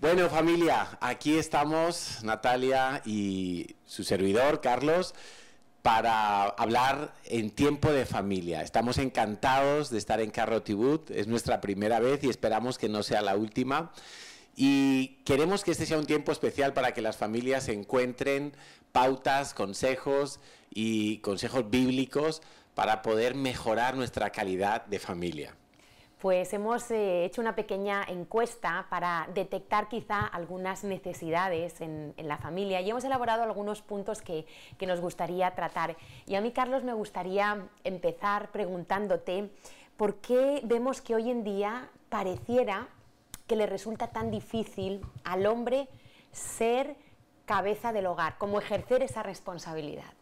Bueno, familia, aquí estamos, Natalia y su servidor, Carlos, para hablar en tiempo de familia. Estamos encantados de estar en Carro Tibut, es nuestra primera vez y esperamos que no sea la última. Y queremos que este sea un tiempo especial para que las familias encuentren pautas, consejos y consejos bíblicos para poder mejorar nuestra calidad de familia pues hemos eh, hecho una pequeña encuesta para detectar quizá algunas necesidades en, la familia y hemos elaborado algunos puntos que, que, nos gustaría tratar. Y a mí, Carlos, me gustaría empezar preguntándote por qué vemos que hoy en día pareciera que le resulta tan difícil al hombre ser cabeza del hogar, como ejercer esa responsabilidad.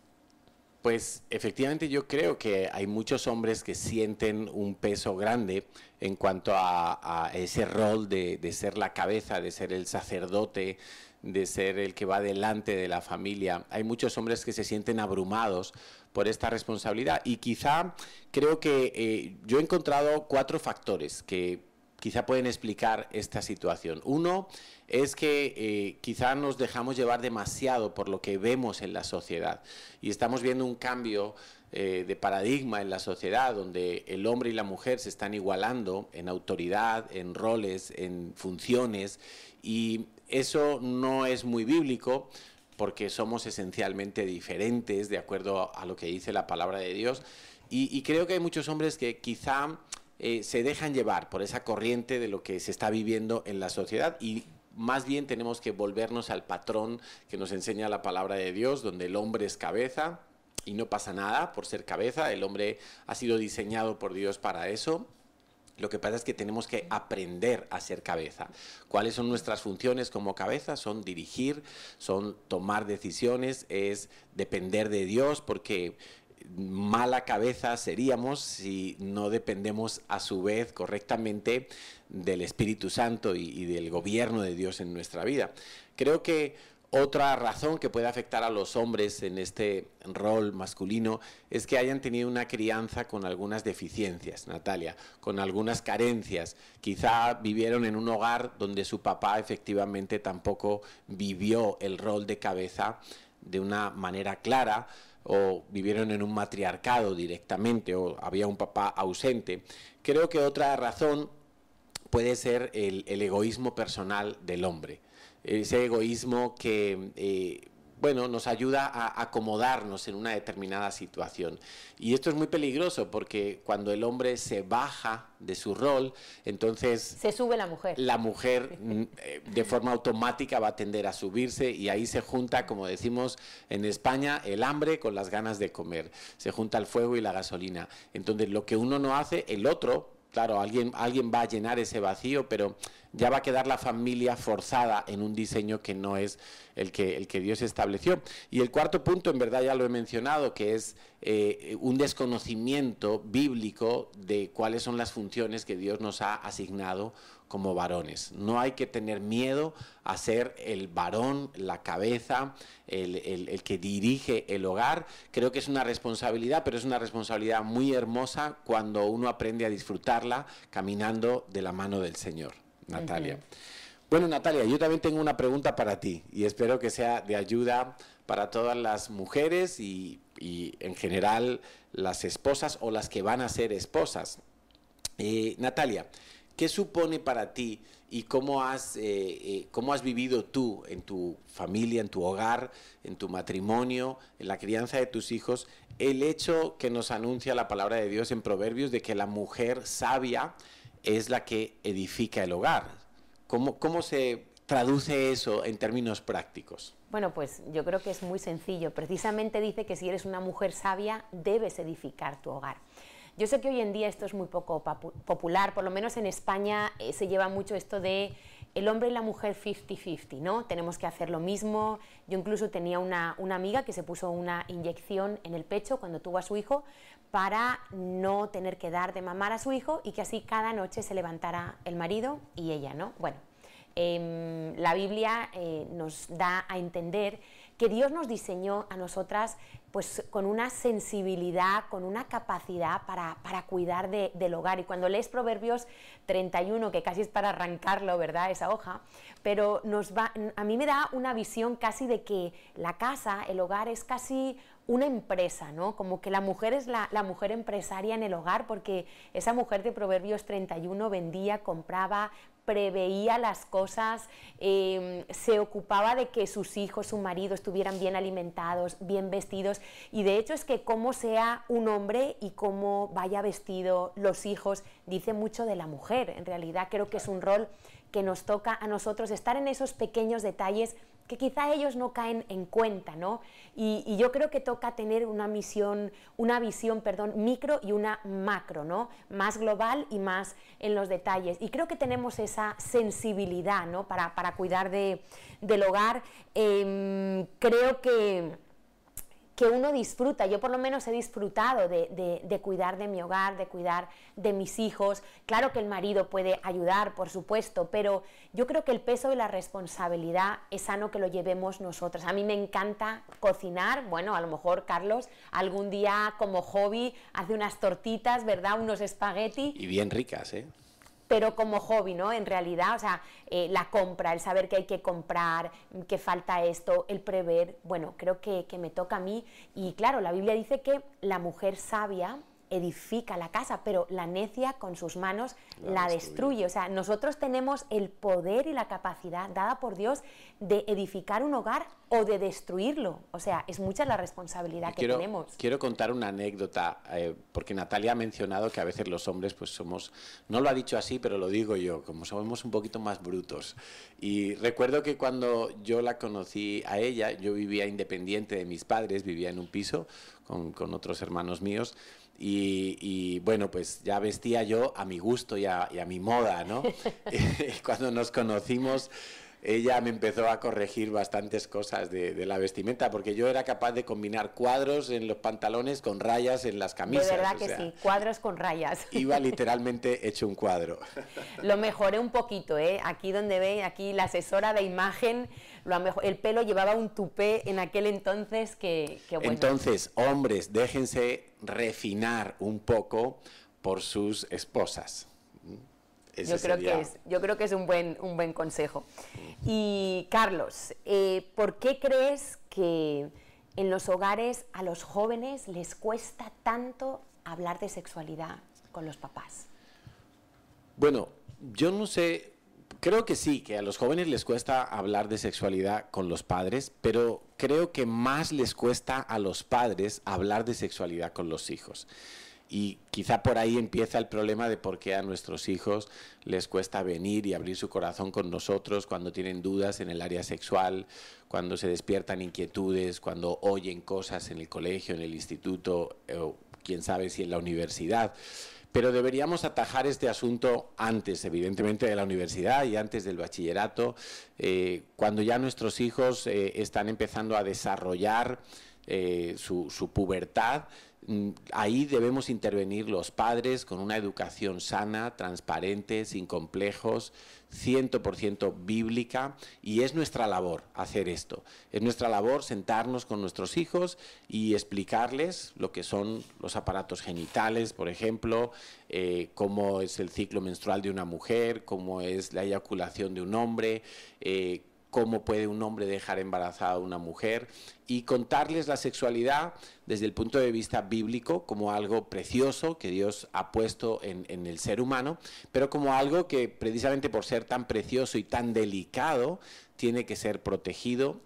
Pues efectivamente yo creo que hay muchos hombres que sienten un peso grande en cuanto a, ese rol de, ser la cabeza, de ser el sacerdote, de ser el que va delante de la familia. Hay muchos hombres que se sienten abrumados por esta responsabilidad y quizá creo que eh, yo he encontrado cuatro factores que quizá pueden explicar esta situación. Uno es que eh, quizá nos dejamos llevar demasiado por lo que vemos en la sociedad. Y estamos viendo un cambio eh, de paradigma en la sociedad donde el hombre y la mujer se están igualando en autoridad, en roles, en funciones. Y eso no es muy bíblico porque somos esencialmente diferentes de acuerdo a lo que dice la palabra de Dios. Y creo que hay muchos hombres que quizá eh, se dejan llevar por esa corriente de lo que se está viviendo en la sociedad. Y más bien tenemos que volvernos al patrón que nos enseña la palabra de Dios, donde el hombre es cabeza y no pasa nada por ser cabeza, el hombre ha sido diseñado por Dios para eso. Lo que pasa es que tenemos que aprender a ser cabeza. ¿Cuáles son nuestras funciones como cabeza? Son dirigir, son tomar decisiones, es depender de Dios, porque mala cabeza seríamos si no dependemos a su vez correctamente del Espíritu Santo y, del gobierno de Dios en nuestra vida. Creo que otra razón que puede afectar a los hombres en este rol masculino es que hayan tenido una crianza con algunas deficiencias, Natalia, con algunas carencias. Quizá vivieron en un hogar donde su papá efectivamente tampoco vivió el rol de cabeza de una manera clara, o vivieron en un matriarcado directamente o había un papá ausente. Creo que otra razón puede ser el, egoísmo personal del hombre, ese egoísmo que eh, bueno, nos ayuda a acomodarnos en una determinada situación. Y esto es muy peligroso porque cuando el hombre se baja de su rol, entonces... Se sube la mujer. La mujer mm, eh, de forma automática va a tender a subirse y ahí se junta, como decimos en España, el hambre con las ganas de comer. Se junta el fuego y la gasolina. Entonces lo que uno no hace, el otro claro, alguien, alguien va a llenar ese vacío, pero ya va a quedar la familia forzada en un diseño que no es el que, el que Dios estableció. Y el cuarto punto, en verdad ya lo he mencionado, que es eh, un desconocimiento bíblico de cuáles son las funciones que Dios nos ha asignado como varones. No hay que tener miedo a ser el varón, la cabeza, el, que dirige el hogar. Creo que es una responsabilidad, pero es una responsabilidad muy hermosa cuando uno aprende a disfrutarla caminando de la mano del Señor. Natalia. Bueno, Natalia, yo también tengo una pregunta para ti y espero que sea de ayuda para todas las mujeres y, en general las esposas o las que van a ser esposas. Eh, Natalia, ¿Qué supone para ti y cómo has, eh, eh, cómo has vivido tú en tu familia, en tu hogar, en tu matrimonio, en la crianza de tus hijos, el hecho que nos anuncia la palabra de Dios en Proverbios de que la mujer sabia es la que edifica el hogar? ¿Cómo, cómo se traduce eso en términos prácticos? Bueno, pues yo creo que es muy sencillo. Precisamente dice que si eres una mujer sabia, debes edificar tu hogar. Yo sé que hoy en día esto es muy poco popular, por lo menos en España eh, se lleva mucho esto de el hombre y la mujer 50-50, ¿no? Tenemos que hacer lo mismo. Yo incluso tenía una, amiga que se puso una inyección en el pecho cuando tuvo a su hijo para no tener que dar de mamar a su hijo y que así cada noche se levantara el marido y ella, ¿no? Bueno, em, la Biblia eh, nos da a entender que Dios nos diseñó a nosotras pues con una sensibilidad, con una capacidad para, para cuidar del hogar. Y cuando lees Proverbios 31, que casi es para arrancarlo, ¿verdad? Esa hoja, pero nos va, a mí me da una visión casi de que la casa, el hogar es casi una empresa, ¿no? Como que la mujer es la, mujer empresaria en el hogar, porque esa mujer de Proverbios 31 vendía, compraba, preveía las cosas, em, se ocupaba de que sus hijos, su marido estuvieran bien alimentados, bien vestidos, y de hecho es que cómo sea un hombre y cómo vaya vestido los hijos, dice mucho de la mujer. En realidad creo que es un rol que nos toca a nosotros estar en esos pequeños detalles que quizá ellos no caen en cuenta, ¿no? Y, yo creo que toca tener una misión, una visión, perdón, micro y una macro, ¿no? Más global y más en los detalles. Y creo que tenemos esa sensibilidad, ¿no? Para, cuidar de, del hogar. Em, creo que que uno disfruta. Yo por lo menos he disfrutado de, cuidar de mi hogar, de cuidar de mis hijos. Claro que el marido puede ayudar, por supuesto, pero yo creo que el peso y la responsabilidad es sano que lo llevemos nosotros. A mí me encanta cocinar. Bueno, a lo mejor Carlos algún día como hobby hace unas tortitas, ¿verdad? Unos espagueti. Y bien ricas, ¿eh? Pero como hobby, ¿no? En realidad, o sea, eh, la compra, el saber que hay que comprar, que falta esto, el prever, bueno, creo que, que me toca a mí. Y claro, la Biblia dice que la mujer sabia edifica la casa, pero la necia con sus manos la, destruye. O sea, nosotros tenemos el poder y la capacidad dada por Dios de edificar un hogar o de destruirlo. O sea, es mucha la responsabilidad que tenemos. Quiero contar una anécdota, eh, porque Natalia ha mencionado que a veces los hombres pues somos, no lo ha dicho así, pero lo digo yo, como somos un poquito más brutos. Y recuerdo que cuando yo la conocí a ella, yo vivía independiente de mis padres, vivía en un piso con, con otros hermanos míos, y, bueno, pues ya vestía yo a mi gusto y a, mi moda, ¿no? cuando nos conocimos, ella me empezó a corregir bastantes cosas de, la vestimenta, porque yo era capaz de combinar cuadros en los pantalones con rayas en las camisas. De verdad que sí, cuadros con rayas. Iba literalmente hecho un cuadro. Lo mejoré un poquito, ¿eh? Aquí donde ve, aquí la asesora de imagen, lo mejor, el pelo llevaba un tupé en aquel entonces que, que bueno. Entonces, hombres, déjense refinar un poco por sus esposas. yo creo, que es, yo creo que es un buen, un buen consejo. Y Carlos, eh, ¿por qué crees que en los hogares a los jóvenes les cuesta tanto hablar de sexualidad con los papás? Bueno, yo no sé, creo que sí, que a los jóvenes les cuesta hablar de sexualidad con los padres, pero creo que más les cuesta a los padres hablar de sexualidad con los hijos. Y quizá por ahí empieza el problema de por qué a nuestros hijos les cuesta venir y abrir su corazón con nosotros cuando tienen dudas en el área sexual, cuando se despiertan inquietudes, cuando oyen cosas en el colegio, en el instituto, o quién sabe si en la universidad. Pero deberíamos atajar este asunto antes, evidentemente, de la universidad y antes del bachillerato, eh, cuando ya nuestros hijos eh, están empezando a desarrollar eh, su, pubertad ahí debemos intervenir los padres con una educación sana, transparente, sin complejos, 100% bíblica y es nuestra labor hacer esto. Es nuestra labor sentarnos con nuestros hijos y explicarles lo que son los aparatos genitales, por ejemplo, eh, cómo es el ciclo menstrual de una mujer, cómo es la eyaculación de un hombre, eh, cómo puede un hombre dejar embarazada a una mujer y contarles la sexualidad desde el punto de vista bíblico como algo precioso que Dios ha puesto en, en, el ser humano, pero como algo que precisamente por ser tan precioso y tan delicado tiene que ser protegido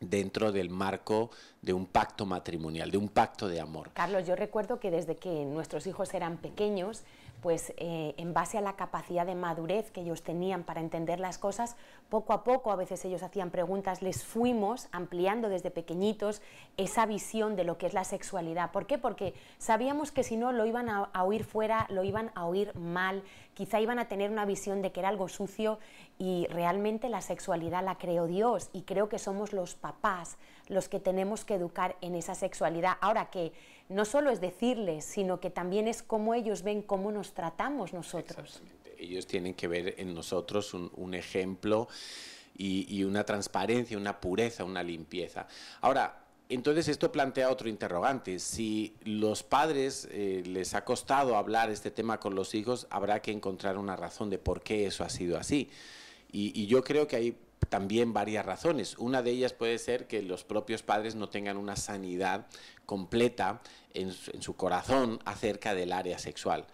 dentro del marco de un pacto matrimonial, de un pacto de amor. Carlos, yo recuerdo que desde que nuestros hijos eran pequeños, pues eh, en base a la capacidad de madurez que ellos tenían para entender las cosas, poco a poco, a veces ellos hacían preguntas, les fuimos ampliando desde pequeñitos esa visión de lo que es la sexualidad. ¿Por qué? Porque sabíamos que si no lo iban a, a oír fuera, lo iban a oír mal, quizá iban a tener una visión de que era algo sucio y realmente la sexualidad la creó Dios y creo que somos los papás los que tenemos que educar en esa sexualidad. Ahora que no solo es decirles, sino que también es cómo ellos ven cómo nos tratamos nosotros. Ellos tienen que ver en nosotros un, ejemplo y, una transparencia, una pureza, una limpieza. Ahora, entonces esto plantea otro interrogante. Si los padres eh, les ha costado hablar este tema con los hijos, habrá que encontrar una razón de por qué eso ha sido así. Y, yo creo que hay también varias razones. Una de ellas puede ser que los propios padres no tengan una sanidad completa en su corazón acerca del área sexual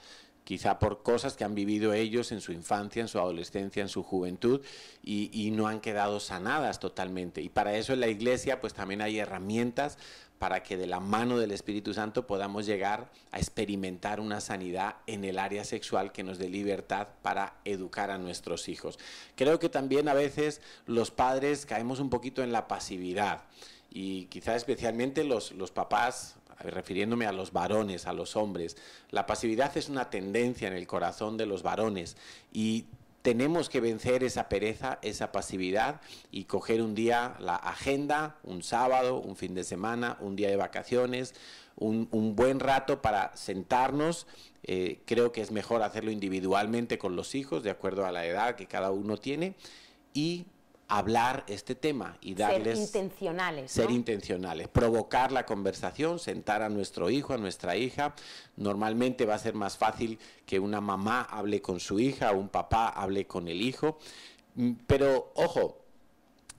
quizá por cosas que han vivido ellos en su infancia, en su adolescencia, en su juventud y, no han quedado sanadas totalmente. Y para eso en la iglesia pues también hay herramientas para que de la mano del Espíritu Santo podamos llegar a experimentar una sanidad en el área sexual que nos dé libertad para educar a nuestros hijos. Creo que también a veces los padres caemos un poquito en la pasividad y quizá especialmente los, los papás refiriéndome a los varones, a los hombres. La pasividad es una tendencia en el corazón de los varones y tenemos que vencer esa pereza, esa pasividad y coger un día la agenda, un sábado, un fin de semana, un día de vacaciones, un, buen rato para sentarnos. Eh, creo que es mejor hacerlo individualmente con los hijos, de acuerdo a la edad que cada uno tiene, y hablar este tema y darles... Ser intencionales. Ser intencionales, provocar la conversación, sentar a nuestro hijo, a nuestra hija. Normalmente va a ser más fácil que una mamá hable con su hija o un papá hable con el hijo. Mm, pero ojo,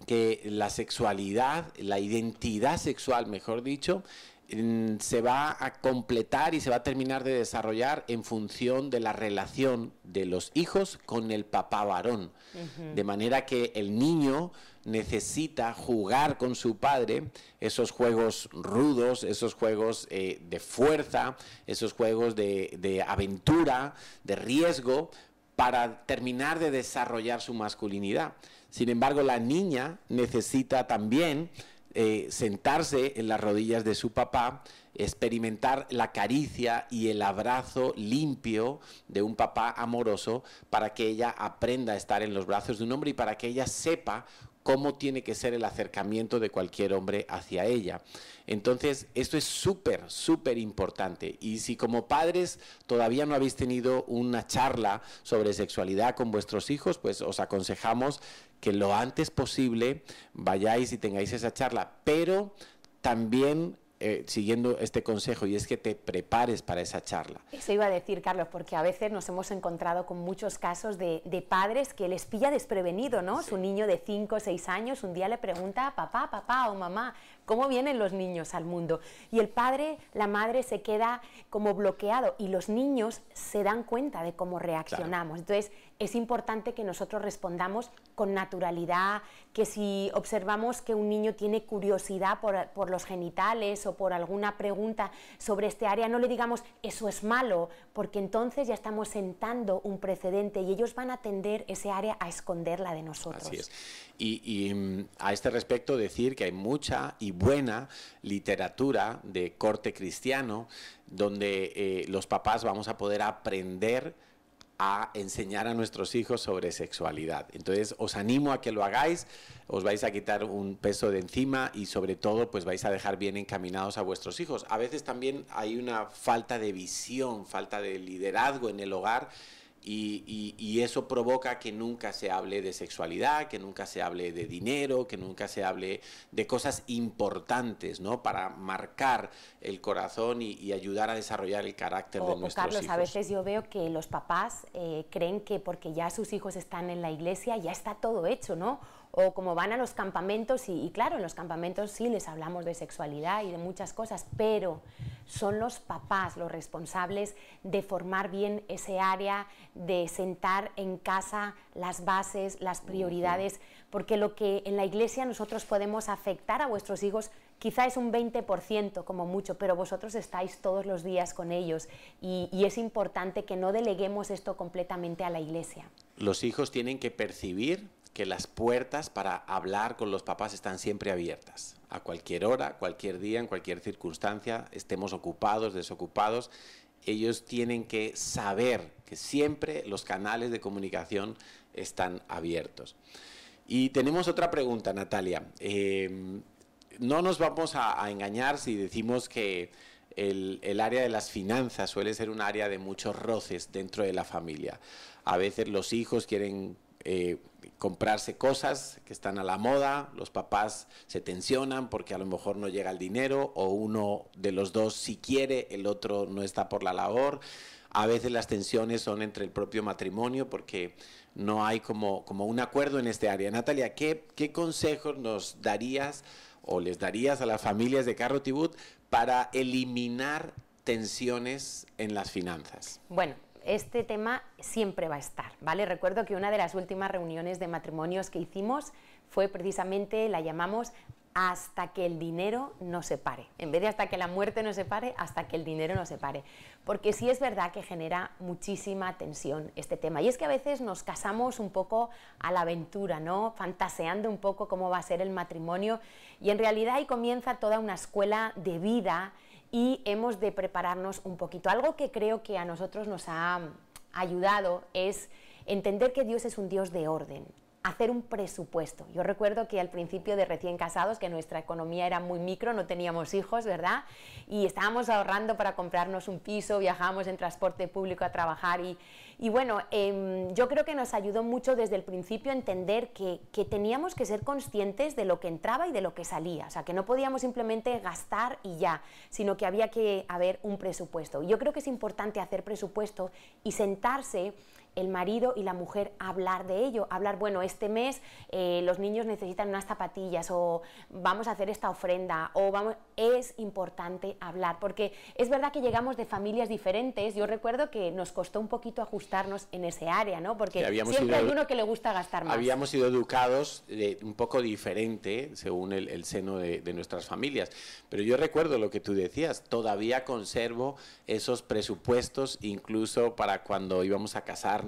que la sexualidad, la identidad sexual, mejor dicho, se va a completar y se va a terminar de desarrollar en función de la relación de los hijos con el papá varón. De manera que el niño necesita jugar con su padre esos juegos rudos, esos juegos eh, de fuerza, esos juegos de, de aventura, de riesgo, para terminar de desarrollar su masculinidad. Sin embargo, la niña necesita también eh, sentarse en las rodillas de su papá, experimentar la caricia y el abrazo limpio de un papá amoroso para que ella aprenda a estar en los brazos de un hombre y para que ella sepa cómo tiene que ser el acercamiento de cualquier hombre hacia ella. Entonces, esto es súper, súper importante. Y si como padres todavía no habéis tenido una charla sobre sexualidad con vuestros hijos, pues os aconsejamos que lo antes posible vayáis y tengáis esa charla, pero también eh, siguiendo este consejo y es que te prepares para esa charla. Eso iba a decir, Carlos, porque a veces nos hemos encontrado con muchos casos de, padres que les pilla desprevenido, ¿no? Su niño de 5 o 6 años un día le pregunta papá, papá o mamá, ¿cómo vienen los niños al mundo? Y el padre, la madre se queda como bloqueado y los niños se dan cuenta de cómo reaccionamos. Entonces, es importante que nosotros respondamos con naturalidad, que si observamos que un niño tiene curiosidad por, los genitales o por alguna pregunta sobre este área, no le digamos eso es malo, porque entonces ya estamos sentando un precedente y ellos van a tender ese área a esconderla de nosotros. Así es. Y, mm, a este respecto decir que hay mucha y buena literatura de corte cristiano donde eh, los papás vamos a poder aprender a enseñar a nuestros hijos sobre sexualidad. Entonces, os animo a que lo hagáis, os vais a quitar un peso de encima y sobre todo, pues vais a dejar bien encaminados a vuestros hijos. A veces también hay una falta de visión, falta de liderazgo en el hogar y, eso provoca que nunca se hable de sexualidad, que nunca se hable de dinero, que nunca se hable de cosas importantes, ¿no? Para marcar el corazón y, ayudar a desarrollar el carácter de nuestros Carlos, a veces yo veo que los papás eh, creen que porque ya sus hijos están en la iglesia ya está todo hecho, ¿no? O como van a los campamentos, y, claro, en los campamentos sí les hablamos de sexualidad y de muchas cosas, pero son los papás los responsables de formar bien ese área, de sentar en casa las bases, las prioridades, porque lo que en la iglesia nosotros podemos afectar a vuestros hijos quizá es un 20% como mucho, pero vosotros estáis todos los días con ellos y, y es importante que no deleguemos esto completamente a la iglesia. Los hijos tienen que percibir que las puertas para hablar con los papás están siempre abiertas. A cualquier hora, cualquier día, en cualquier circunstancia, estemos ocupados, desocupados, ellos tienen que saber que siempre los canales de comunicación están abiertos. Y tenemos otra pregunta, Natalia. Em, no nos vamos a, engañar si decimos que el, el, área de las finanzas suele ser un área de muchos roces dentro de la familia. A veces los hijos quieren eh, comprarse cosas que están a la moda, los papás se tensionan porque a lo mejor no llega el dinero o uno de los dos sí quiere, el otro no está por la labor. A veces las tensiones son entre el propio matrimonio porque no hay como, como un acuerdo en este área. Natalia, ¿qué, qué consejos nos darías o les darías a las familias de Carro Tibut para eliminar tensiones en las finanzas? Bueno, este tema siempre va a estar, ¿vale? Recuerdo que una de las últimas reuniones de matrimonios que hicimos fue precisamente, la llamamos hasta que el dinero no se pare. En vez de hasta que la muerte no se pare, hasta que el dinero no se pare. Porque sí es verdad que genera muchísima tensión este tema. Y es que a veces nos casamos un poco a la aventura, ¿no? Fantaseando un poco cómo va a ser el matrimonio. Y en realidad ahí comienza toda una escuela de vida y hemos de prepararnos un poquito. Algo que creo que a nosotros nos ha ayudado es entender que Dios es un Dios de orden hacer un presupuesto. Yo recuerdo que al principio de recién casados, que nuestra economía era muy micro, no teníamos hijos, ¿verdad? Y estábamos ahorrando para comprarnos un piso, viajábamos en transporte público a trabajar y, y bueno, em, yo creo que nos ayudó mucho desde el principio a entender que, que, teníamos que ser conscientes de lo que entraba y de lo que salía, o sea, que no podíamos simplemente gastar y ya, sino que había que haber un presupuesto. Yo creo que es importante hacer presupuesto y sentarse el marido y la mujer hablar de ello, hablar, bueno, este mes eh, los niños necesitan unas zapatillas o vamos a hacer esta ofrenda o vamos, es importante hablar, porque es verdad que llegamos de familias diferentes, yo recuerdo que nos costó un poquito ajustarnos en ese área, ¿no? Porque siempre hay uno que le gusta gastar más. Habíamos sido educados de, un poco diferente según el, seno de, de nuestras familias, pero yo recuerdo lo que tú decías, todavía conservo esos presupuestos incluso para cuando íbamos a casar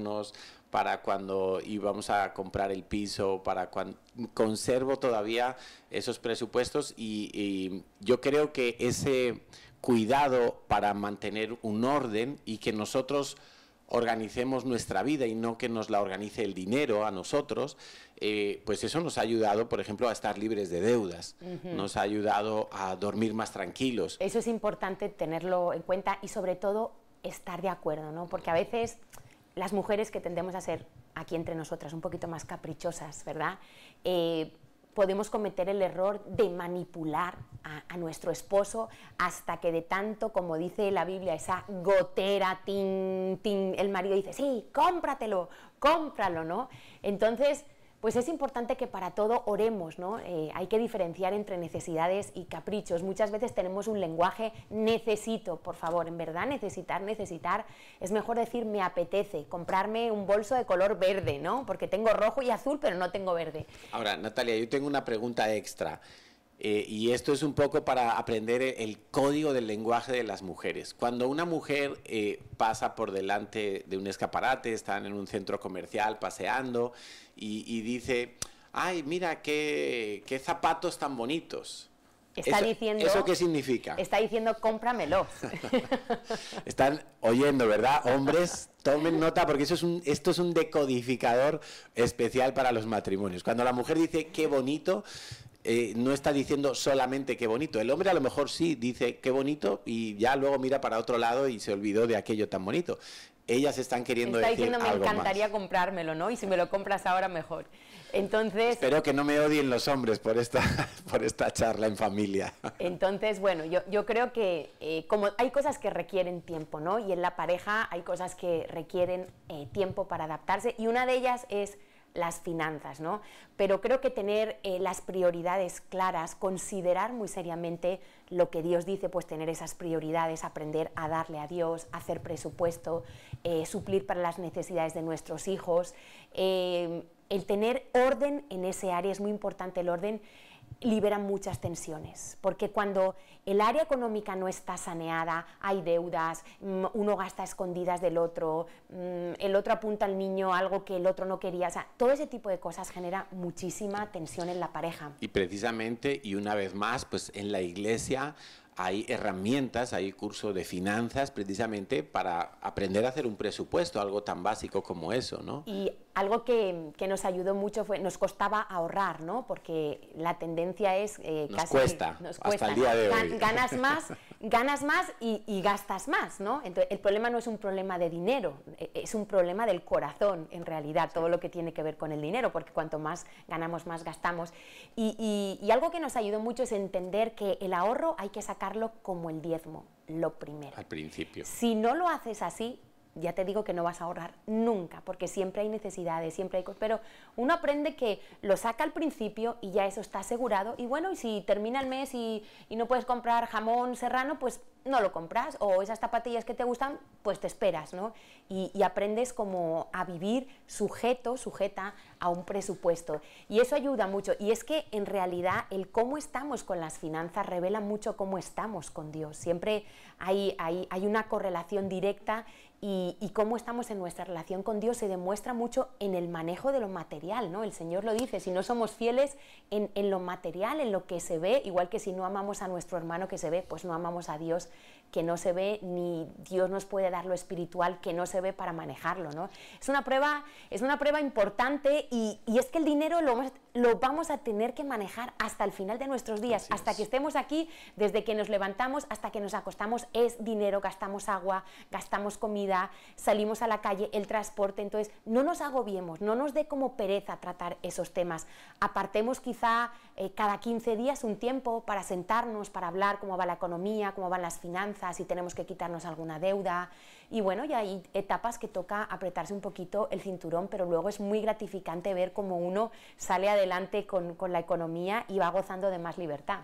para cuando íbamos a comprar el piso, para cuando conservo todavía esos presupuestos y, yo creo que ese cuidado para mantener un orden y que nosotros organicemos nuestra vida y no que nos la organice el dinero a nosotros, eh, pues eso nos ha ayudado, por ejemplo, a estar libres de deudas, nos ha ayudado a dormir más tranquilos. Eso es importante tenerlo en cuenta y sobre todo estar de acuerdo, ¿no? Porque a veces las mujeres que tendemos a ser aquí entre nosotras un poquito más caprichosas, ¿verdad? Eh, podemos cometer el error de manipular a, nuestro esposo hasta que de tanto, como dice la Biblia, esa gotera, tin, tin, el marido dice, sí, cómpratelo, cómpralo, ¿no? Entonces, pues es importante que para todo oremos, ¿no? Eh, hay que diferenciar entre necesidades y caprichos. Muchas veces tenemos un lenguaje necesito, por favor, en verdad necesitar, necesitar, es mejor decir me apetece, comprarme un bolso de color verde, ¿no? Porque tengo rojo y azul, pero no tengo verde. Ahora, Natalia, yo tengo una pregunta extra. Eh, y esto es un poco para aprender el código del lenguaje de las mujeres. Cuando una mujer eh, pasa por delante de un escaparate, están en un centro comercial paseando y, dice, ay, mira, qué, qué zapatos tan bonitos. Está diciendo, ¿Eso qué significa? Está diciendo cómpramelo. Están oyendo, ¿verdad? Hombres, tomen nota porque eso es un, esto es un decodificador especial para los matrimonios. Cuando la mujer dice qué bonito, eh, no está diciendo solamente qué bonito. El hombre a lo mejor sí dice qué bonito y ya luego mira para otro lado y se olvidó de aquello tan bonito. Ellas están queriendo está decir diciendo, me encantaría comprármelo, ¿no? Y si me lo compras ahora, mejor. Entonces... Espero que no me odien los hombres por esta, por esta charla en familia. Entonces, bueno, yo, yo creo que eh, como hay cosas que requieren tiempo, ¿no? Y en la pareja hay cosas que requieren eh, tiempo para adaptarse y una de ellas es las finanzas, ¿no? Pero creo que tener eh, las prioridades claras, considerar muy seriamente lo que Dios dice, pues tener esas prioridades, aprender a darle a Dios, hacer presupuesto, eh, suplir para las necesidades de nuestros hijos. Eh, el tener orden en ese área es muy importante, el orden libera muchas tensiones, porque cuando el área económica no está saneada, hay deudas, mm, uno gasta escondidas del otro, mm, el otro apunta al niño algo que el otro no quería, o sea, todo ese tipo de cosas genera muchísima tensión en la pareja. Y precisamente, y una vez más, pues en la iglesia hay herramientas, hay curso de finanzas precisamente para aprender a hacer un presupuesto, algo tan básico como eso, ¿no? Y algo que, nos ayudó mucho fue, nos costaba ahorrar, ¿no? Porque la tendencia es eh, nos Cuesta, nos cuesta, hasta el día de hoy. Ganas más, ganas más y, gastas más, ¿no? Entonces, el problema no es un problema de dinero, e, es un problema del corazón, en realidad, todo lo que tiene que ver con el dinero, porque cuanto más ganamos, más gastamos. Y, y algo que nos ayudó mucho es entender que el ahorro hay que sacarlo como el diezmo, lo primero. Al principio. Si no lo haces así, ya te digo que no vas a ahorrar nunca, porque siempre hay necesidades, siempre hay cosas, pero uno aprende que lo saca al principio y ya eso está asegurado, y bueno, y si termina el mes y, y no puedes comprar jamón serrano, pues no lo compras, o esas zapatillas que te gustan, pues te esperas, ¿no? Y, aprendes como a vivir sujeto, sujeta a un presupuesto. Y eso ayuda mucho. Y es que en realidad el cómo estamos con las finanzas revela mucho cómo estamos con Dios. Siempre hay, hay, hay una correlación directa y, cómo estamos en nuestra relación con Dios se demuestra mucho en el manejo de lo material, ¿no? El Señor lo dice, si no somos fieles en, en, lo material, en lo que se ve, igual que si no amamos a nuestro hermano que se ve, pues no amamos a Dios que no se ve, ni Dios nos puede dar lo espiritual que no se ve para manejarlo, ¿no? Es una prueba, es una prueba importante y, y es que el dinero lo, lo, vamos a tener que manejar hasta el final de nuestros días, hasta que estemos aquí, desde que nos levantamos hasta que nos acostamos, es dinero, gastamos agua, gastamos comida, salimos a la calle, el transporte, entonces no nos agobiemos, no nos dé como pereza tratar esos temas, apartemos quizá eh, cada 15 días un tiempo para sentarnos, para hablar cómo va la economía, cómo van las finanzas, si tenemos que quitarnos alguna deuda. Y bueno, ya hay etapas que toca apretarse un poquito el cinturón, pero luego es muy gratificante ver cómo uno sale adelante con, la economía y va gozando de más libertad.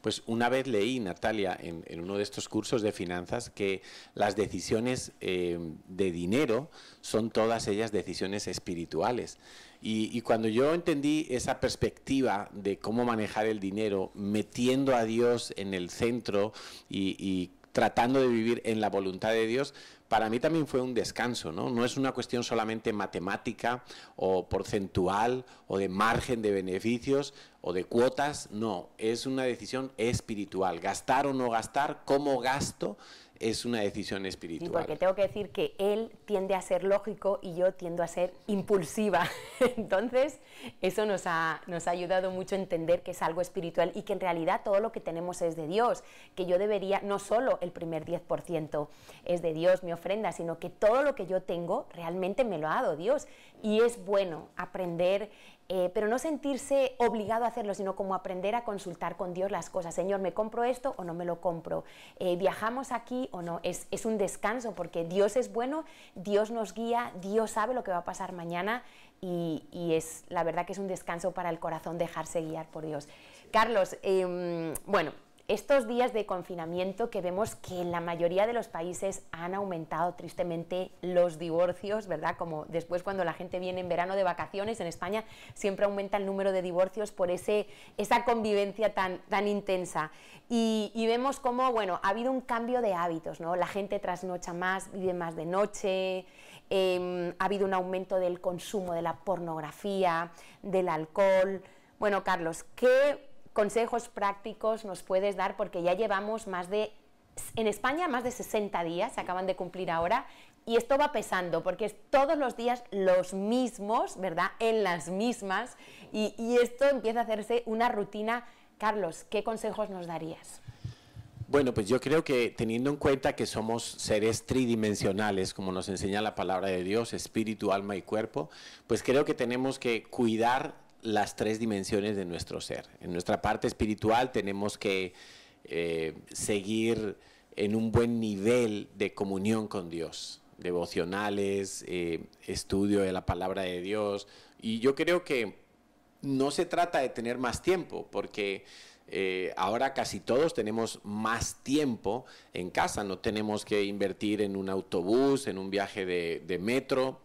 Pues una vez leí, Natalia, en, uno de estos cursos de finanzas, que las decisiones eh, de dinero son todas ellas decisiones espirituales. Y, cuando yo entendí esa perspectiva de cómo manejar el dinero, metiendo a Dios en el centro y, y tratando de vivir en la voluntad de Dios, para mí también fue un descanso, ¿no? No es una cuestión solamente matemática o porcentual o de margen de beneficios o de cuotas, no, es una decisión espiritual. Gastar o no gastar, cómo gasto, es una decisión espiritual. Sí, porque tengo que decir que él tiende a ser lógico y yo tiendo a ser impulsiva. Entonces, eso nos ha, nos ha ayudado mucho a entender que es algo espiritual y que en realidad todo lo que tenemos es de Dios, que yo debería, no solo el primer 10% es de Dios, mi ofrenda, sino que todo lo que yo tengo realmente me lo ha dado Dios. Y es bueno aprender eh, pero no sentirse obligado a hacerlo, sino como aprender a consultar con Dios las cosas. Señor, ¿me compro esto o no me lo compro? Eh, ¿Viajamos aquí o no? Es, es un descanso porque Dios es bueno, Dios nos guía, Dios sabe lo que va a pasar mañana y, y, es la verdad que es un descanso para el corazón dejarse guiar por Dios. Carlos, eh, bueno, estos días de confinamiento que vemos que en la mayoría de los países han aumentado tristemente los divorcios, ¿verdad? Como después cuando la gente viene en verano de vacaciones en España, siempre aumenta el número de divorcios por ese, esa convivencia tan, tan intensa. Y, vemos cómo, bueno, ha habido un cambio de hábitos, ¿no? La gente trasnocha más, vive más de noche, em, ha habido un aumento del consumo de la pornografía, del alcohol. Bueno, Carlos, ¿qué consejos prácticos nos puedes dar? Porque ya llevamos más de, en España, más de 60 días, se acaban de cumplir ahora, y esto va pesando, porque es todos los días los mismos, ¿verdad? En las mismas, y, y esto empieza a hacerse una rutina. Carlos, ¿qué consejos nos darías? Bueno, pues yo creo que teniendo en cuenta que somos seres tridimensionales, como nos enseña la palabra de Dios, espíritu, alma y cuerpo, pues creo que tenemos que cuidar las tres dimensiones de nuestro ser. En nuestra parte espiritual tenemos que eh, seguir en un buen nivel de comunión con Dios, devocionales, eh, estudio de la palabra de Dios. Y yo creo que no se trata de tener más tiempo, porque eh, ahora casi todos tenemos más tiempo en casa, no tenemos que invertir en un autobús, en un viaje de, de metro,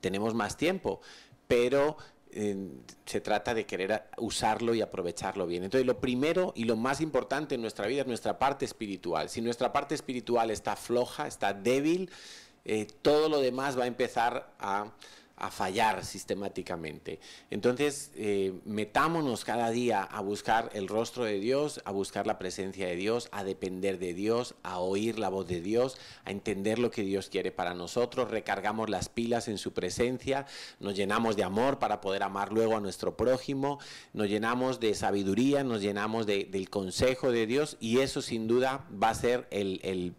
tenemos más tiempo, pero se trata de querer usarlo y aprovecharlo bien. Entonces, lo primero y lo más importante en nuestra vida es nuestra parte espiritual. Si nuestra parte espiritual está floja, está débil, eh, todo lo demás va a empezar a, a fallar sistemáticamente. Entonces, eh, metámonos cada día a buscar el rostro de Dios, a buscar la presencia de Dios, a depender de Dios, a oír la voz de Dios, a entender lo que Dios quiere para nosotros, recargamos las pilas en su presencia, nos llenamos de amor para poder amar luego a nuestro prójimo, nos llenamos de sabiduría, nos llenamos del consejo de Dios y eso sin duda va a ser el, el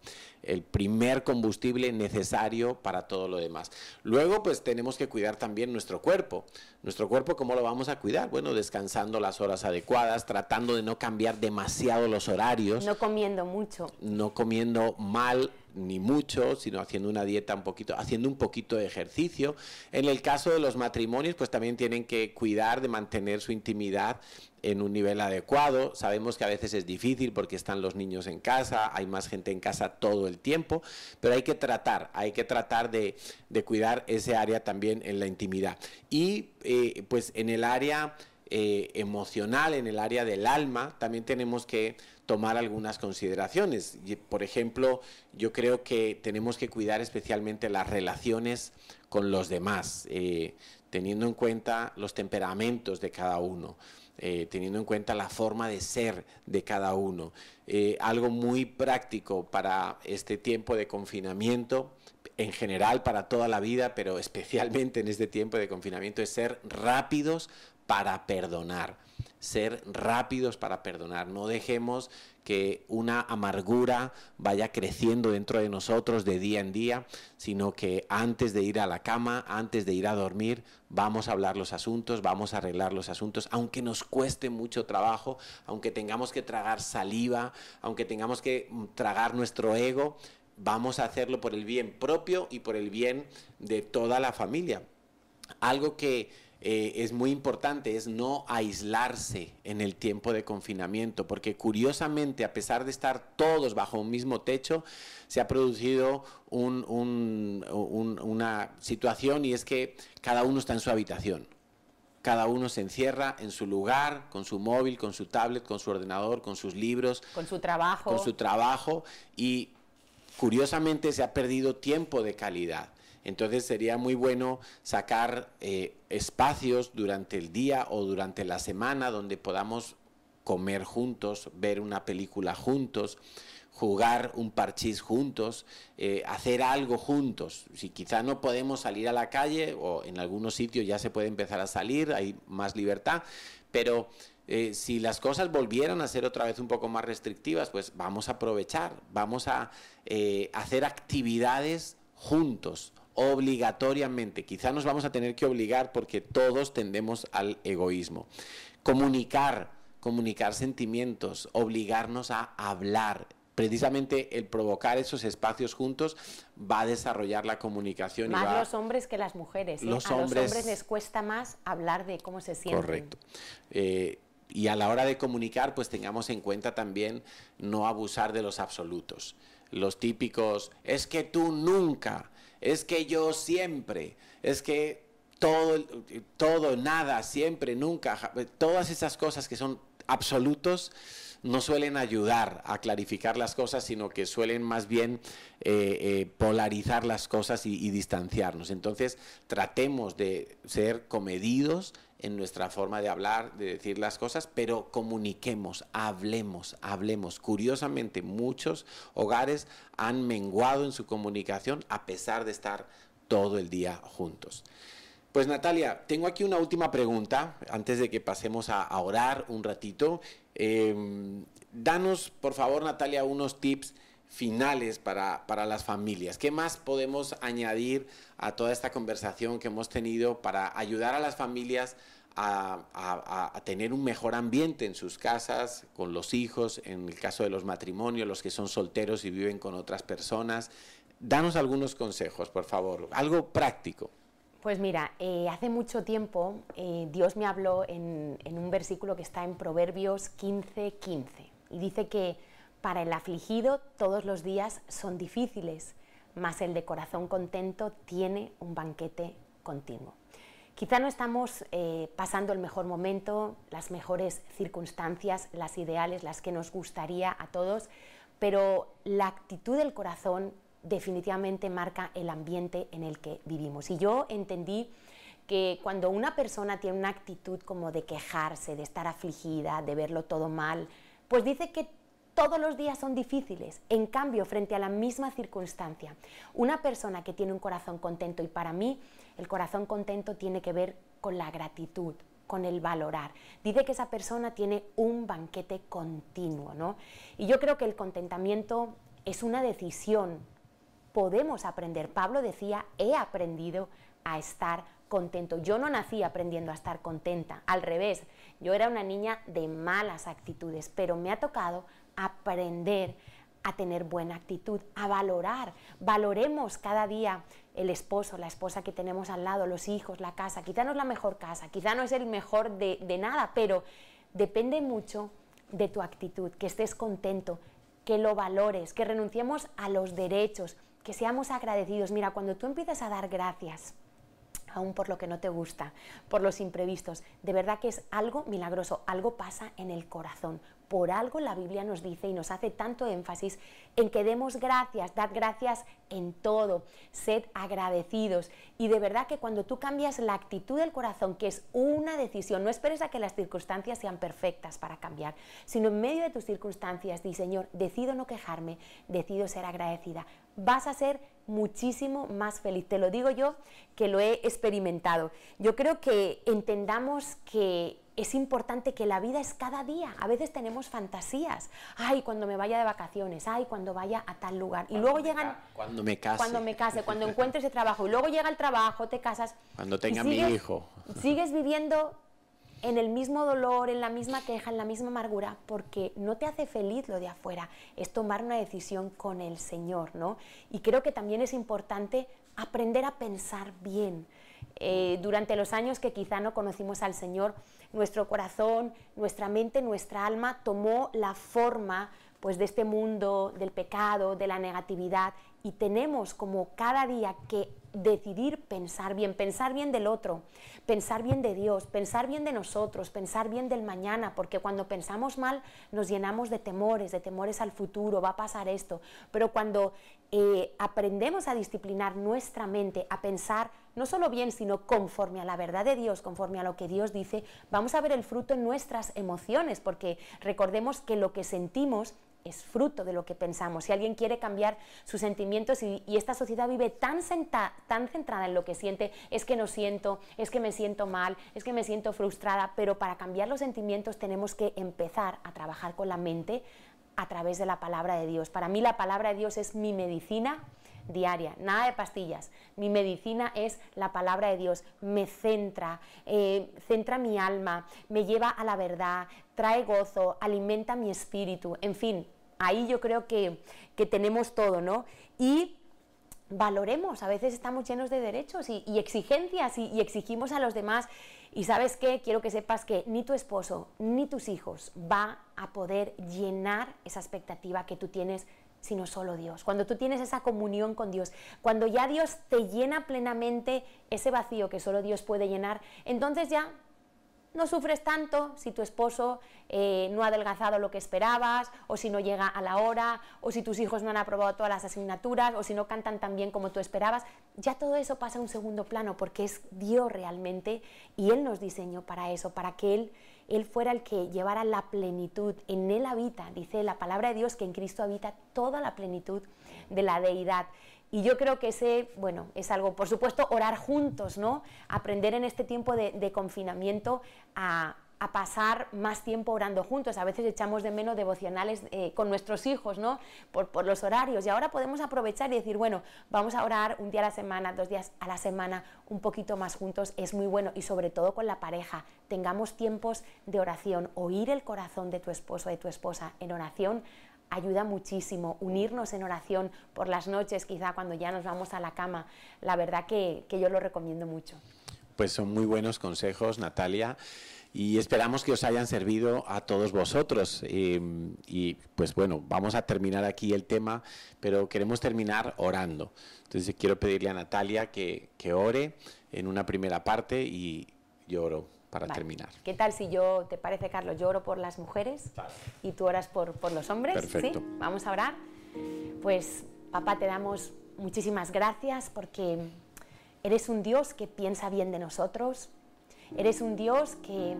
el primer combustible necesario para todo lo demás. Luego, pues tenemos que cuidar también nuestro cuerpo. Nuestro cuerpo, ¿cómo lo vamos a cuidar? Bueno, descansando las horas adecuadas, tratando de no cambiar demasiado los horarios. No comiendo mucho. No comiendo mal ni mucho, sino haciendo una dieta un poquito, haciendo un poquito de ejercicio. En el caso de los matrimonios, pues también tienen que cuidar de mantener su intimidad en un nivel adecuado. Sabemos que a veces es difícil porque están los niños en casa, hay más gente en casa todo el tiempo, pero hay que tratar, hay que tratar de, cuidar ese área también en la intimidad. Y eh, pues en el área eh, emocional, en el área del alma, también tenemos que tomar algunas consideraciones. Por ejemplo, yo creo que tenemos que cuidar especialmente las relaciones con los demás, eh, teniendo en cuenta los temperamentos de cada uno. Eh, teniendo en cuenta la forma de ser de cada uno. algo muy práctico para este tiempo de confinamiento, en general para toda la vida, pero especialmente en este tiempo de confinamiento, es ser rápidos para perdonar, ser rápidos para perdonar. No dejemos que una amargura vaya creciendo dentro de nosotros de día en día, sino que antes de ir a la cama, antes de ir a dormir, vamos a hablar los asuntos, vamos a arreglar los asuntos, aunque nos cueste mucho trabajo, aunque tengamos que tragar saliva, aunque tengamos que mm, tragar nuestro ego, vamos a hacerlo por el bien propio y por el bien de toda la familia. Algo que eh, es muy importante es no aislarse en el tiempo de confinamiento, porque curiosamente, a pesar de estar todos bajo un mismo techo, se ha producido una situación y es que cada uno está en su habitación. Cada uno se encierra en su lugar, con su móvil, con su tablet, con su ordenador, con sus libros. Con su trabajo. Con su trabajo. Y curiosamente se ha perdido tiempo de calidad. Entonces sería muy bueno sacar eh, espacios durante el día o durante la semana donde podamos comer juntos, ver una película juntos, jugar un parchís juntos, eh, hacer algo juntos. Si quizá no podemos salir a la calle o en algunos sitios ya se puede empezar a salir, hay más libertad, pero eh, si las cosas volvieran a ser otra vez un poco más restrictivas, pues vamos a aprovechar, vamos a hacer actividades juntos, obligatoriamente. Quizá nos vamos a tener que obligar porque todos tendemos al egoísmo. Comunicar, comunicar sentimientos, obligarnos a hablar. Precisamente el provocar esos espacios juntos va a desarrollar la comunicación. Más los hombres que las mujeres. ¿eh? a los hombres les cuesta más hablar de cómo se sienten. Correcto. Eh, y a la hora de comunicar, pues tengamos en cuenta también no abusar de los absolutos. Los típicos, es que tú nunca, es que yo siempre, es que todo, todo, nada, siempre, nunca, todas esas cosas que son absolutos no suelen ayudar a clarificar las cosas, sino que suelen más bien eh, eh, polarizar las cosas y, y, distanciarnos. Entonces, tratemos de ser comedidos en nuestra forma de hablar, de decir las cosas, pero comuniquemos, hablemos, hablemos. Curiosamente, muchos hogares han menguado en su comunicación a pesar de estar todo el día juntos. Pues Natalia, tengo aquí una última pregunta antes de que pasemos a, orar un ratito. Em, danos, por favor, Natalia, unos tips finales para, para, las familias. ¿Qué más podemos añadir a toda esta conversación que hemos tenido para ayudar a las familias a, a, tener un mejor ambiente en sus casas, con los hijos, en el caso de los matrimonios, los que son solteros y viven con otras personas? Danos algunos consejos, por favor, algo práctico. Pues mira, eh, hace mucho tiempo eh, Dios me habló en, en, un versículo que está en Proverbios 15, 15 y dice que para el afligido todos los días son difíciles, mas el de corazón contento tiene un banquete continuo. Quizá no estamos eh, pasando el mejor momento, las mejores circunstancias, las ideales, las que nos gustaría a todos, pero la actitud del corazón definitivamente marca el ambiente en el que vivimos. Y yo entendí que cuando una persona tiene una actitud como de quejarse, de estar afligida, de verlo todo mal, pues dice que todos los días son difíciles. En cambio, frente a la misma circunstancia, una persona que tiene un corazón contento, y para mí el corazón contento tiene que ver con la gratitud, con el valorar. Dice que esa persona tiene un banquete continuo, ¿no? Y yo creo que el contentamiento es una decisión. Podemos aprender. Pablo decía, he aprendido a estar contento. Yo no nací aprendiendo a estar contenta, al revés, yo era una niña de malas actitudes, pero me ha tocado aprender a tener buena actitud, a valorar. Valoremos cada día el esposo, la esposa que tenemos al lado, los hijos, la casa. Quizá no es la mejor casa, quizá no es el mejor de, nada, pero depende mucho de tu actitud, que estés contento, que lo valores, que renunciemos a los derechos, que seamos agradecidos. Mira, cuando tú empiezas a dar gracias, aún por lo que no te gusta, por los imprevistos. De verdad que es algo milagroso, algo pasa en el corazón. Por algo la Biblia nos dice y nos hace tanto énfasis en que demos gracias, dad gracias en todo, sed agradecidos. Y de verdad que cuando tú cambias la actitud del corazón, que es una decisión, no esperes a que las circunstancias sean perfectas para cambiar, sino en medio de tus circunstancias, di Señor, decido no quejarme, decido ser agradecida. Vas a ser muchísimo más feliz. Te lo digo yo que lo he experimentado. Yo creo que entendamos que es importante que la vida es cada día. A veces tenemos fantasías. Ay, cuando me vaya de vacaciones, ay, cuando vaya a tal lugar. Y luego llegan... Cuando me case. Cuando me case, cuando encuentres ese trabajo. Y luego llega el trabajo, te casas. Cuando tenga mi hijo. Sigues viviendo en el mismo dolor, en la misma queja, en la misma amargura, porque no te hace feliz lo de afuera. Es tomar una decisión con el Señor, ¿no? Y creo que también es importante aprender a pensar bien. Eh, durante los años que quizá no conocimos al Señor, nuestro corazón, nuestra mente, nuestra alma tomó la forma pues de este mundo del pecado, de la negatividad y tenemos como cada día que decidir pensar bien, pensar bien del otro, pensar bien de Dios, pensar bien de nosotros, pensar bien del mañana, porque cuando pensamos mal nos llenamos de temores, de temores al futuro, va a pasar esto, pero cuando eh, aprendemos a disciplinar nuestra mente, a pensar no solo bien, sino conforme a la verdad de Dios, conforme a lo que Dios dice, vamos a ver el fruto en nuestras emociones, porque recordemos que lo que sentimos es fruto de lo que pensamos. Si alguien quiere cambiar sus sentimientos y, esta sociedad vive tan, tan centrada en lo que siente, es que no siento, es que me siento mal, es que me siento frustrada, pero para cambiar los sentimientos tenemos que empezar a trabajar con la mente a través de la palabra de Dios. Para mí la palabra de Dios es mi medicina diaria, nada de pastillas. Mi medicina es la palabra de Dios, me centra, eh, centra mi alma, me lleva a la verdad, trae gozo, alimenta mi espíritu, en fin, ahí yo creo que, tenemos todo, ¿no? Y valoremos, a veces estamos llenos de derechos y, exigencias y, exigimos a los demás. Y sabes qué, quiero que sepas que ni tu esposo ni tus hijos va a poder llenar esa expectativa que tú tienes sino solo Dios. Cuando tú tienes esa comunión con Dios, cuando ya Dios te llena plenamente ese vacío que solo Dios puede llenar, entonces ya no sufres tanto si tu esposo eh, no ha adelgazado lo que esperabas, o si no llega a la hora, o si tus hijos no han aprobado todas las asignaturas, o si no cantan tan bien como tú esperabas. Ya todo eso pasa a un segundo plano porque es Dios realmente y Él nos diseñó para eso, para que Él él fuera el que llevara la plenitud. En Él habita, dice la palabra de Dios, que en Cristo habita toda la plenitud de la deidad. Y yo creo que ese, bueno, es algo, por supuesto, orar juntos, ¿no? Aprender en este tiempo de confinamiento a, a pasar más tiempo orando juntos. A veces echamos de menos devocionales eh, con nuestros hijos, ¿no? Por, por, los horarios. Y ahora podemos aprovechar y decir, bueno, vamos a orar un día a la semana, dos días a la semana, un poquito más juntos. Es muy bueno. Y sobre todo con la pareja. Tengamos tiempos de oración. Oír el corazón de tu esposo o de tu esposa en oración ayuda muchísimo. Unirnos en oración por las noches, quizá cuando ya nos vamos a la cama. La verdad que, que yo lo recomiendo mucho. Pues son muy buenos consejos, Natalia y esperamos que os hayan servido a todos vosotros. Em, y pues bueno, vamos a terminar aquí el tema, pero queremos terminar orando. Entonces quiero pedirle a Natalia que, que ore en una primera parte y yo oro para terminar. ¿Qué tal si yo, te parece Carlos, yo oro por las mujeres y tú oras por, por los hombres? Perfecto. Vamos a orar. Pues Papá, te damos muchísimas gracias porque eres un Dios que piensa bien de nosotros, eres un Dios que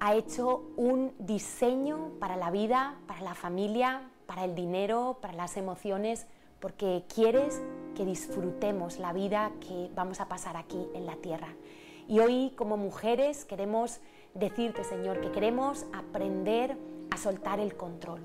ha hecho un diseño para la vida, para la familia, para el dinero, para las emociones, porque quieres que disfrutemos la vida que vamos a pasar aquí en la tierra. Y hoy como mujeres queremos decirte, Señor, que queremos aprender a soltar el control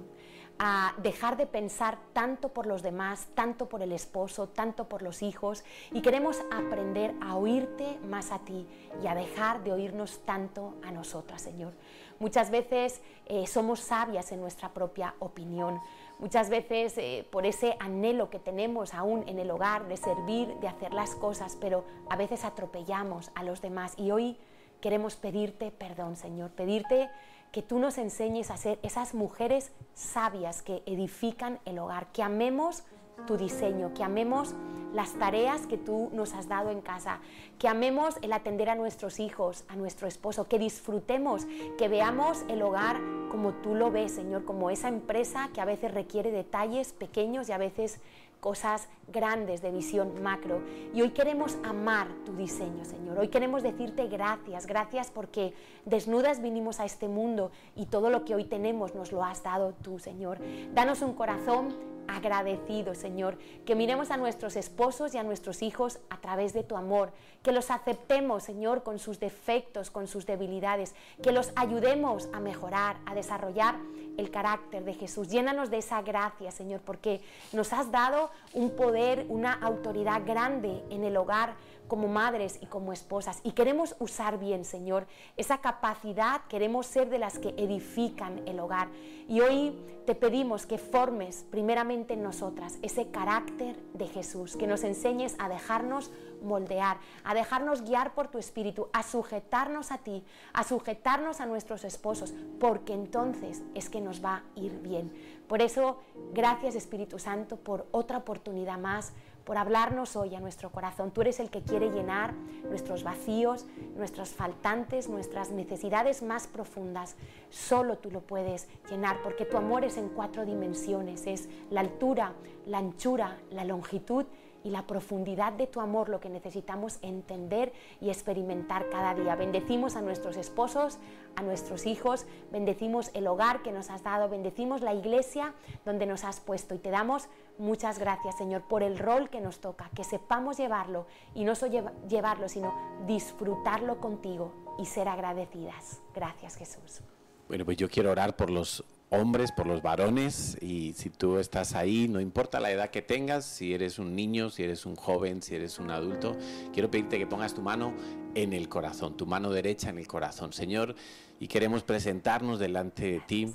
a dejar de pensar tanto por los demás, tanto por el esposo, tanto por los hijos. Y queremos aprender a oírte más a ti y a dejar de oírnos tanto a nosotras, Señor. Muchas veces eh, somos sabias en nuestra propia opinión, muchas veces eh, por ese anhelo que tenemos aún en el hogar de servir, de hacer las cosas, pero a veces atropellamos a los demás. Y hoy queremos pedirte perdón, Señor, pedirte que tú nos enseñes a ser esas mujeres sabias que edifican el hogar, que amemos tu diseño, que amemos las tareas que tú nos has dado en casa, que amemos el atender a nuestros hijos, a nuestro esposo, que disfrutemos, que veamos el hogar como tú lo ves, Señor, como esa empresa que a veces requiere detalles pequeños y a veces cosas grandes de visión macro. Y hoy queremos amar tu diseño, Señor. Hoy queremos decirte gracias, gracias porque desnudas vinimos a este mundo y todo lo que hoy tenemos nos lo has dado tú, Señor. Danos un corazón agradecido, Señor, que miremos a nuestros esposos y a nuestros hijos a través de tu amor, que los aceptemos, Señor, con sus defectos, con sus debilidades, que los ayudemos a mejorar, a desarrollar el carácter de Jesús. Llénanos de esa gracia, Señor, porque nos has dado un poder, una autoridad grande en el hogar como madres y como esposas. Y queremos usar bien, Señor, esa capacidad, queremos ser de las que edifican el hogar. Y hoy te pedimos que formes primeramente en nosotras ese carácter de Jesús, que nos enseñes a dejarnos moldear, a dejarnos guiar por tu espíritu, a sujetarnos a ti, a sujetarnos a nuestros esposos, porque entonces es que nos va a ir bien. Por eso, gracias Espíritu Santo por otra oportunidad más por hablarnos hoy a nuestro corazón. Tú eres el que quiere llenar nuestros vacíos, nuestros faltantes, nuestras necesidades más profundas. Solo tú lo puedes llenar porque tu amor es en cuatro dimensiones. Es la altura, la anchura, la longitud y la profundidad de tu amor lo que necesitamos entender y experimentar cada día. Bendecimos a nuestros esposos, a nuestros hijos, bendecimos el hogar que nos has dado, bendecimos la iglesia donde nos has puesto y te damos muchas gracias Señor por el rol que nos toca, que sepamos llevarlo y no solo llevarlo, sino disfrutarlo contigo y ser agradecidas. Gracias Jesús. Bueno, pues yo quiero orar por los hombres, por los varones, y si tú estás ahí, no importa la edad que tengas, si eres un niño, si eres un joven, si eres un adulto, quiero pedirte que pongas tu mano en el corazón, tu mano derecha en el corazón, Señor, y queremos presentarnos delante de ti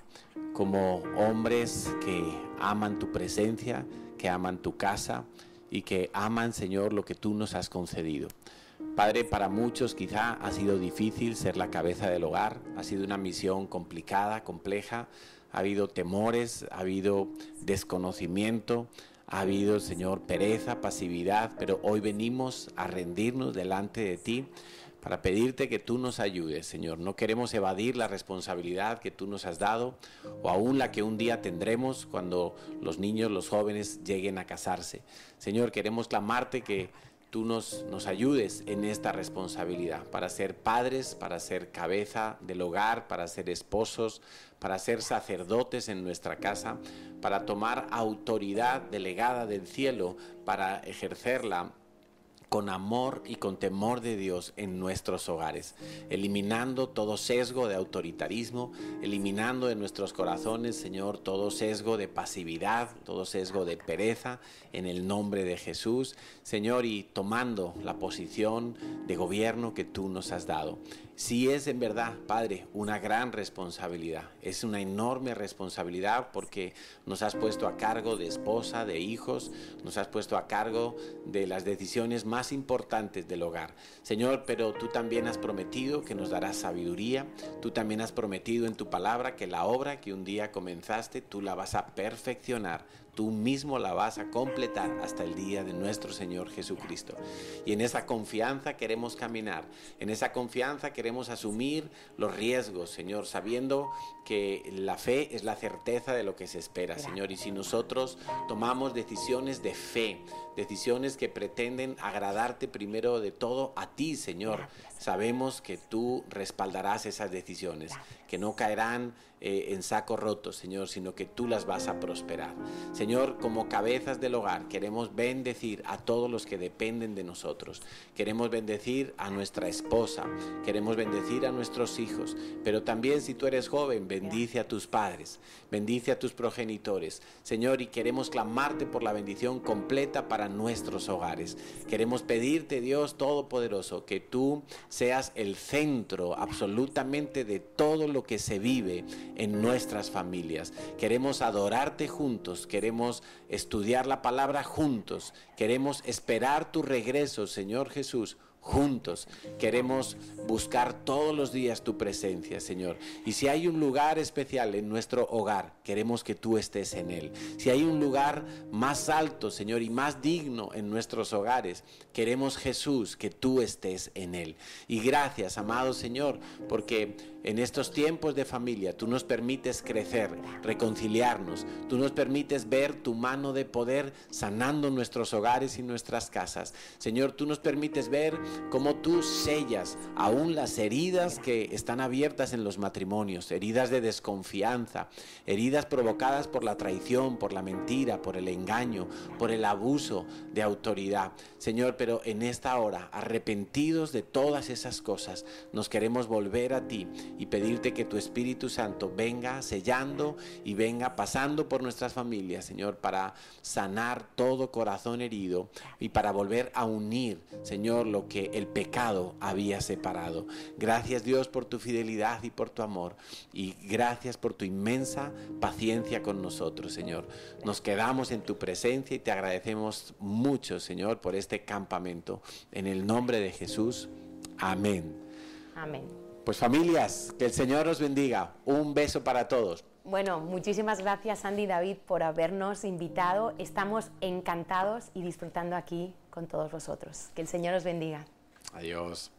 como hombres que aman tu presencia, que aman tu casa y que aman, Señor, lo que tú nos has concedido. Padre, para muchos quizá ha sido difícil ser la cabeza del hogar, ha sido una misión complicada, compleja, ha habido temores, ha habido desconocimiento, ha habido, Señor, pereza, pasividad, pero hoy venimos a rendirnos delante de ti para pedirte que tú nos ayudes, Señor. No queremos evadir la responsabilidad que tú nos has dado o aún la que un día tendremos cuando los niños, los jóvenes lleguen a casarse. Señor, queremos clamarte que tú nos, nos ayudes en esta responsabilidad, para ser padres, para ser cabeza del hogar, para ser esposos, para ser sacerdotes en nuestra casa, para tomar autoridad delegada del cielo, para ejercerla con amor y con temor de Dios en nuestros hogares, eliminando todo sesgo de autoritarismo, eliminando de nuestros corazones, Señor, todo sesgo de pasividad, todo sesgo de pereza, en el nombre de Jesús, Señor, y tomando la posición de gobierno que tú nos has dado. Si es en verdad, Padre, una gran responsabilidad, es una enorme responsabilidad porque nos has puesto a cargo de esposa, de hijos, nos has puesto a cargo de las decisiones más importantes del hogar. Señor, pero tú también has prometido que nos darás sabiduría, tú también has prometido en tu palabra que la obra que un día comenzaste, tú la vas a perfeccionar tú mismo la vas a completar hasta el día de nuestro Señor Jesucristo. Y en esa confianza queremos caminar, en esa confianza queremos asumir los riesgos, Señor, sabiendo que la fe es la certeza de lo que se espera, Señor. Y si nosotros tomamos decisiones de fe, decisiones que pretenden agradarte primero de todo a ti, Señor, sabemos que tú respaldarás esas decisiones, que no caerán eh, en saco roto, Señor, sino que tú las vas a prosperar. Señor, como cabezas del hogar, queremos bendecir a todos los que dependen de nosotros. Queremos bendecir a nuestra esposa, queremos bendecir a nuestros hijos, pero también si tú eres joven, bendice a tus padres, bendice a tus progenitores. Señor, y queremos clamarte por la bendición completa para nuestros hogares. Queremos pedirte, Dios Todopoderoso, que tú seas el centro absolutamente de todo lo que se vive en nuestras familias. Queremos adorarte juntos, queremos estudiar la palabra juntos, queremos esperar tu regreso, Señor Jesús juntos. Queremos buscar todos los días tu presencia, Señor. Y si hay un lugar especial en nuestro hogar, queremos que tú estés en él. Si hay un lugar más alto, Señor, y más digno en nuestros hogares, queremos Jesús que tú estés en él. Y gracias, amado Señor, porque en estos tiempos de familia tú nos permites crecer, reconciliarnos, tú nos permites ver tu mano de poder sanando nuestros hogares y nuestras casas. Señor, tú nos permites ver cómo tú sellas aún las heridas que están abiertas en los matrimonios, heridas de desconfianza, heridas provocadas por la traición, por la mentira, por el engaño, por el abuso de autoridad. Señor, pero en esta hora, arrepentidos de todas esas cosas, nos queremos volver a ti y pedirte que tu Espíritu Santo venga sellando y venga pasando por nuestras familias, Señor, para sanar todo corazón herido y para volver a unir, Señor, lo que el pecado había separado. Gracias Dios por tu fidelidad y por tu amor y gracias por tu inmensa paciencia con nosotros, Señor. Nos quedamos en tu presencia y te agradecemos mucho, Señor, por este campamento. En el nombre de Jesús. Amén. Amén. Pues familias, que el Señor os bendiga. Un beso para todos. Bueno, muchísimas gracias Andy y David por habernos invitado. Estamos encantados y disfrutando aquí con todos vosotros. Que el Señor os bendiga. Adiós.